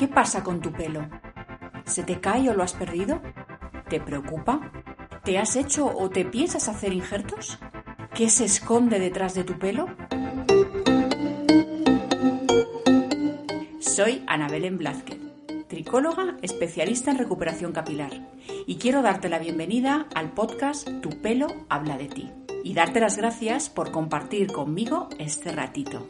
¿Qué pasa con tu pelo? ¿Se te cae o lo has perdido? ¿Te preocupa? ¿Te has hecho o te piensas hacer injertos? ¿Qué se esconde detrás de tu pelo? Soy Ana Belén Blázquez, tricóloga especialista en recuperación capilar, y quiero darte la bienvenida al podcast Tu pelo habla de ti, y darte las gracias por compartir conmigo este ratito.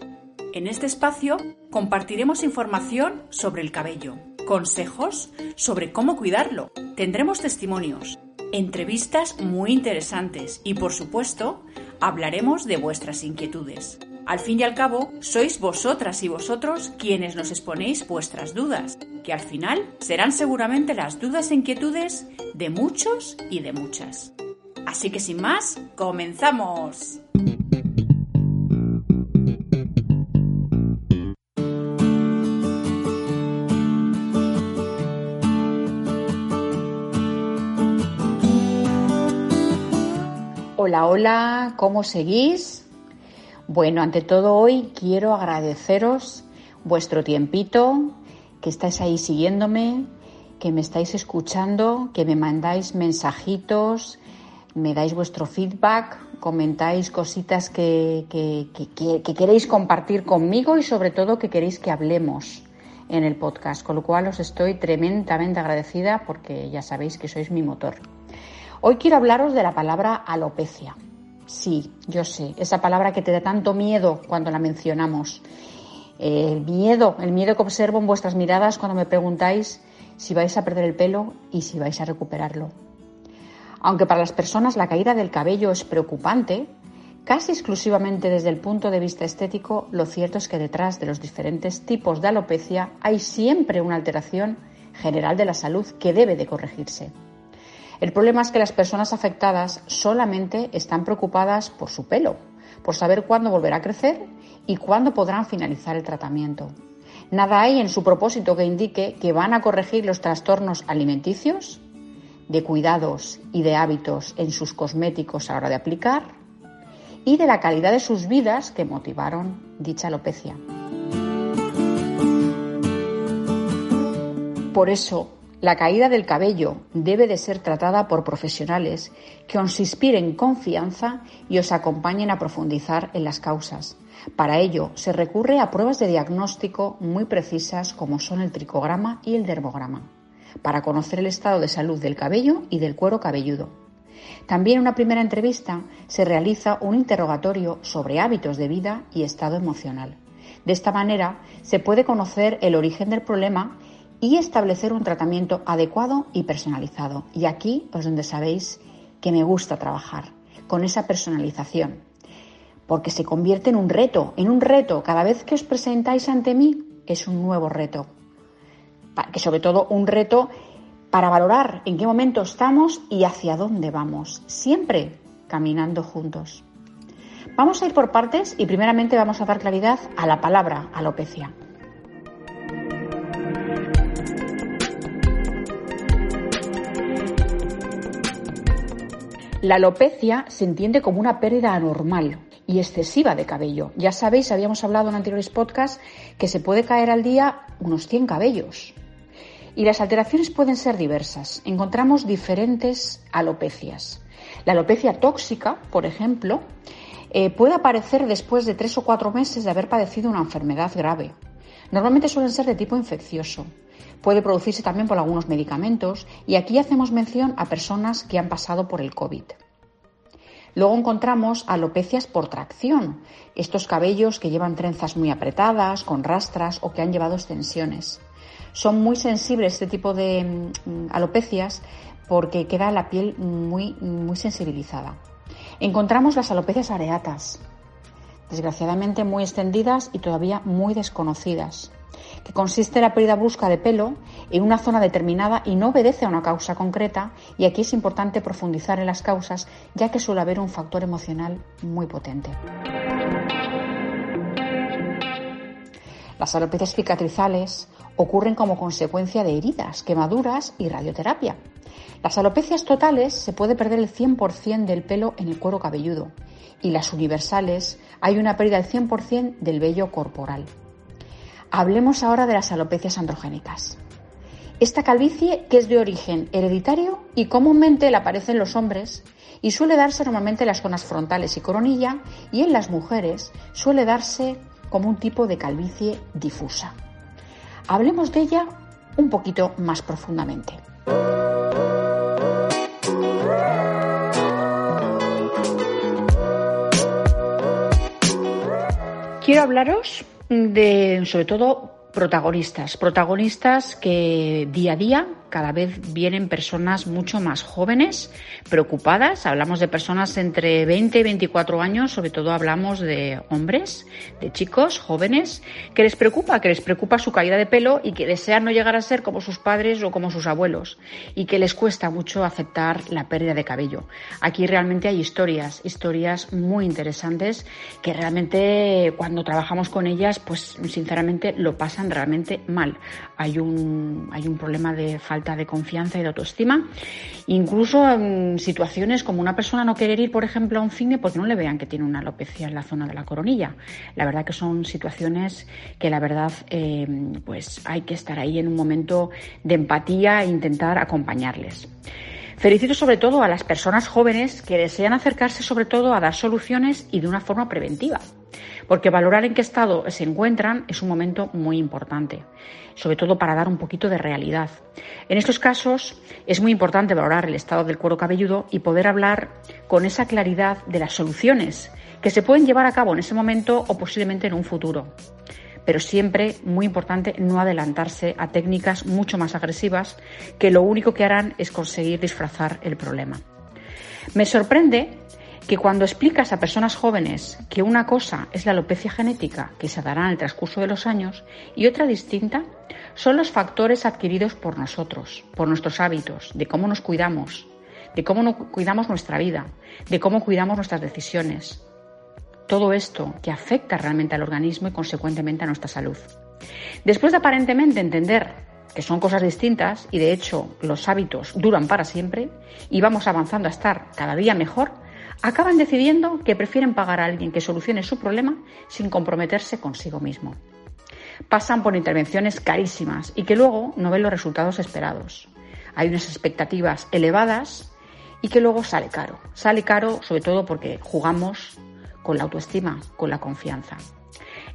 En este espacio compartiremos información sobre el cabello, consejos sobre cómo cuidarlo, tendremos testimonios, entrevistas muy interesantes y por supuesto hablaremos de vuestras inquietudes. Al fin y al cabo, sois vosotras y vosotros quienes nos exponéis vuestras dudas, que al final serán seguramente las dudas e inquietudes de muchos y de muchas. Así que sin más, comenzamos. Hola, hola, ¿cómo seguís? Bueno, ante todo hoy quiero agradeceros vuestro tiempito, que estáis ahí siguiéndome, que me estáis escuchando, que me mandáis mensajitos, me dais vuestro feedback, comentáis cositas que, que, queréis compartir conmigo y sobre todo que queréis que hablemos en el podcast, con lo cual os estoy tremendamente agradecida porque ya sabéis que sois mi motor. Hoy quiero hablaros de la palabra alopecia. Sí, yo sé, esa palabra que te da tanto miedo cuando la mencionamos. El miedo, el miedo que observo en vuestras miradas cuando me preguntáis si vais a perder el pelo y si vais a recuperarlo. Aunque para las personas la caída del cabello es preocupante, casi exclusivamente desde el punto de vista estético, lo cierto es que detrás de los diferentes tipos de alopecia hay siempre una alteración general de la salud que debe de corregirse. El problema es que las personas afectadas solamente están preocupadas por su pelo, por saber cuándo volverá a crecer y cuándo podrán finalizar el tratamiento. Nada hay en su propósito que indique que van a corregir los trastornos alimenticios, de cuidados y de hábitos en sus cosméticos a la hora de aplicar y de la calidad de sus vidas que motivaron dicha alopecia. Por eso, la caída del cabello debe de ser tratada por profesionales que os inspiren confianza y os acompañen a profundizar en las causas. Para ello se recurre a pruebas de diagnóstico muy precisas como son el tricograma y el dermograma, para conocer el estado de salud del cabello y del cuero cabelludo. También en una primera entrevista se realiza un interrogatorio sobre hábitos de vida y estado emocional. De esta manera se puede conocer el origen del problema y establecer un tratamiento adecuado y personalizado. Y aquí es donde sabéis que me gusta trabajar, con esa personalización, porque se convierte en un reto, en un reto. Cada vez que os presentáis ante mí es un nuevo reto, que sobre todo un reto para valorar en qué momento estamos y hacia dónde vamos, siempre caminando juntos. Vamos a ir por partes y primeramente vamos a dar claridad a la palabra alopecia. La alopecia se entiende como una pérdida anormal y excesiva de cabello. Ya sabéis, habíamos hablado en anteriores podcasts que se puede caer al día unos 100 cabellos. Y las alteraciones pueden ser diversas. Encontramos diferentes alopecias. La alopecia tóxica, por ejemplo, eh, puede aparecer después de tres o cuatro meses de haber padecido una enfermedad grave. Normalmente suelen ser de tipo infeccioso. Puede producirse también por algunos medicamentos y aquí hacemos mención a personas que han pasado por el COVID. Luego encontramos alopecias por tracción, estos cabellos que llevan trenzas muy apretadas, con rastras o que han llevado extensiones. Son muy sensibles este tipo de mm, alopecias porque queda la piel muy, muy sensibilizada. Encontramos las alopecias areatas, desgraciadamente muy extendidas y todavía muy desconocidas que consiste en la pérdida brusca de pelo en una zona determinada y no obedece a una causa concreta, y aquí es importante profundizar en las causas, ya que suele haber un factor emocional muy potente. Las alopecias cicatrizales ocurren como consecuencia de heridas, quemaduras y radioterapia. Las alopecias totales se puede perder el 100% del pelo en el cuero cabelludo y las universales hay una pérdida del 100% del vello corporal. Hablemos ahora de las alopecias androgénicas. Esta calvicie que es de origen hereditario y comúnmente le aparece en los hombres y suele darse normalmente en las zonas frontales y coronilla y en las mujeres suele darse como un tipo de calvicie difusa. Hablemos de ella un poquito más profundamente. Quiero hablaros de, sobre todo, protagonistas, protagonistas que día a día cada vez vienen personas mucho más jóvenes, preocupadas. Hablamos de personas entre 20 y 24 años, sobre todo hablamos de hombres, de chicos jóvenes, que les preocupa, que les preocupa su caída de pelo y que desean no llegar a ser como sus padres o como sus abuelos y que les cuesta mucho aceptar la pérdida de cabello. Aquí realmente hay historias, historias muy interesantes que realmente cuando trabajamos con ellas, pues sinceramente lo pasan realmente mal. Hay un, hay un problema de falta de confianza y de autoestima. Incluso en situaciones como una persona no querer ir, por ejemplo, a un cine porque no le vean que tiene una alopecia en la zona de la coronilla. La verdad que son situaciones que la verdad eh, pues hay que estar ahí en un momento de empatía e intentar acompañarles. Felicito sobre todo a las personas jóvenes que desean acercarse sobre todo a dar soluciones y de una forma preventiva, porque valorar en qué estado se encuentran es un momento muy importante, sobre todo para dar un poquito de realidad. En estos casos es muy importante valorar el estado del cuero cabelludo y poder hablar con esa claridad de las soluciones que se pueden llevar a cabo en ese momento o posiblemente en un futuro pero siempre muy importante no adelantarse a técnicas mucho más agresivas que lo único que harán es conseguir disfrazar el problema. Me sorprende que cuando explicas a personas jóvenes que una cosa es la alopecia genética que se dará en el transcurso de los años y otra distinta son los factores adquiridos por nosotros, por nuestros hábitos, de cómo nos cuidamos, de cómo cuidamos nuestra vida, de cómo cuidamos nuestras decisiones, todo esto que afecta realmente al organismo y consecuentemente a nuestra salud. Después de aparentemente entender que son cosas distintas y de hecho los hábitos duran para siempre y vamos avanzando a estar cada día mejor, acaban decidiendo que prefieren pagar a alguien que solucione su problema sin comprometerse consigo mismo. Pasan por intervenciones carísimas y que luego no ven los resultados esperados. Hay unas expectativas elevadas y que luego sale caro. Sale caro sobre todo porque jugamos con la autoestima, con la confianza.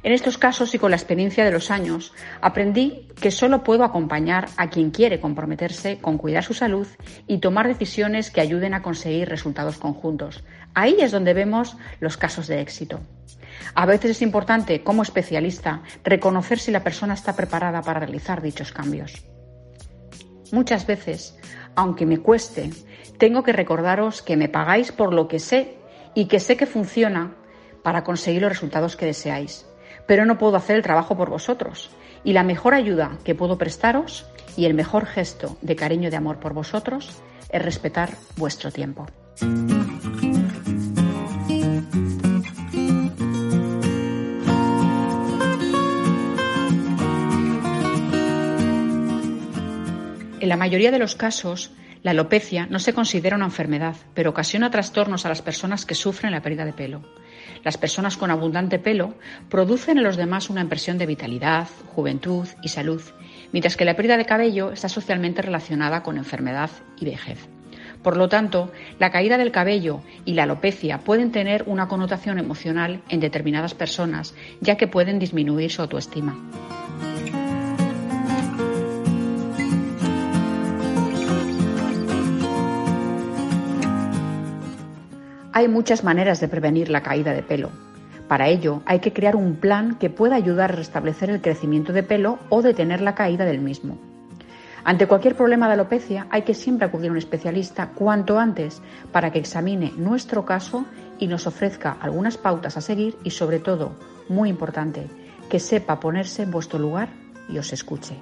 En estos casos y con la experiencia de los años, aprendí que solo puedo acompañar a quien quiere comprometerse con cuidar su salud y tomar decisiones que ayuden a conseguir resultados conjuntos. Ahí es donde vemos los casos de éxito. A veces es importante, como especialista, reconocer si la persona está preparada para realizar dichos cambios. Muchas veces, aunque me cueste, tengo que recordaros que me pagáis por lo que sé y que sé que funciona para conseguir los resultados que deseáis. Pero no puedo hacer el trabajo por vosotros. Y la mejor ayuda que puedo prestaros y el mejor gesto de cariño y de amor por vosotros es respetar vuestro tiempo. En la mayoría de los casos, la alopecia no se considera una enfermedad, pero ocasiona trastornos a las personas que sufren la pérdida de pelo. Las personas con abundante pelo producen en los demás una impresión de vitalidad, juventud y salud, mientras que la pérdida de cabello está socialmente relacionada con enfermedad y vejez. Por lo tanto, la caída del cabello y la alopecia pueden tener una connotación emocional en determinadas personas, ya que pueden disminuir su autoestima. Hay muchas maneras de prevenir la caída de pelo. Para ello, hay que crear un plan que pueda ayudar a restablecer el crecimiento de pelo o detener la caída del mismo. Ante cualquier problema de alopecia, hay que siempre acudir a un especialista cuanto antes para que examine nuestro caso y nos ofrezca algunas pautas a seguir y, sobre todo, muy importante, que sepa ponerse en vuestro lugar y os escuche.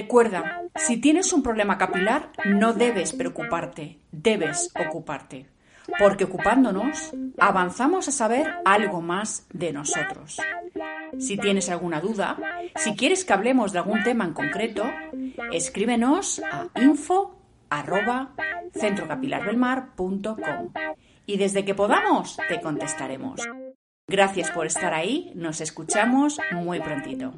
Recuerda, si tienes un problema capilar, no debes preocuparte, debes ocuparte. Porque ocupándonos, avanzamos a saber algo más de nosotros. Si tienes alguna duda, si quieres que hablemos de algún tema en concreto, escríbenos a info arroba centrocapilardelmar.com y desde que podamos te contestaremos. Gracias por estar ahí, nos escuchamos muy prontito.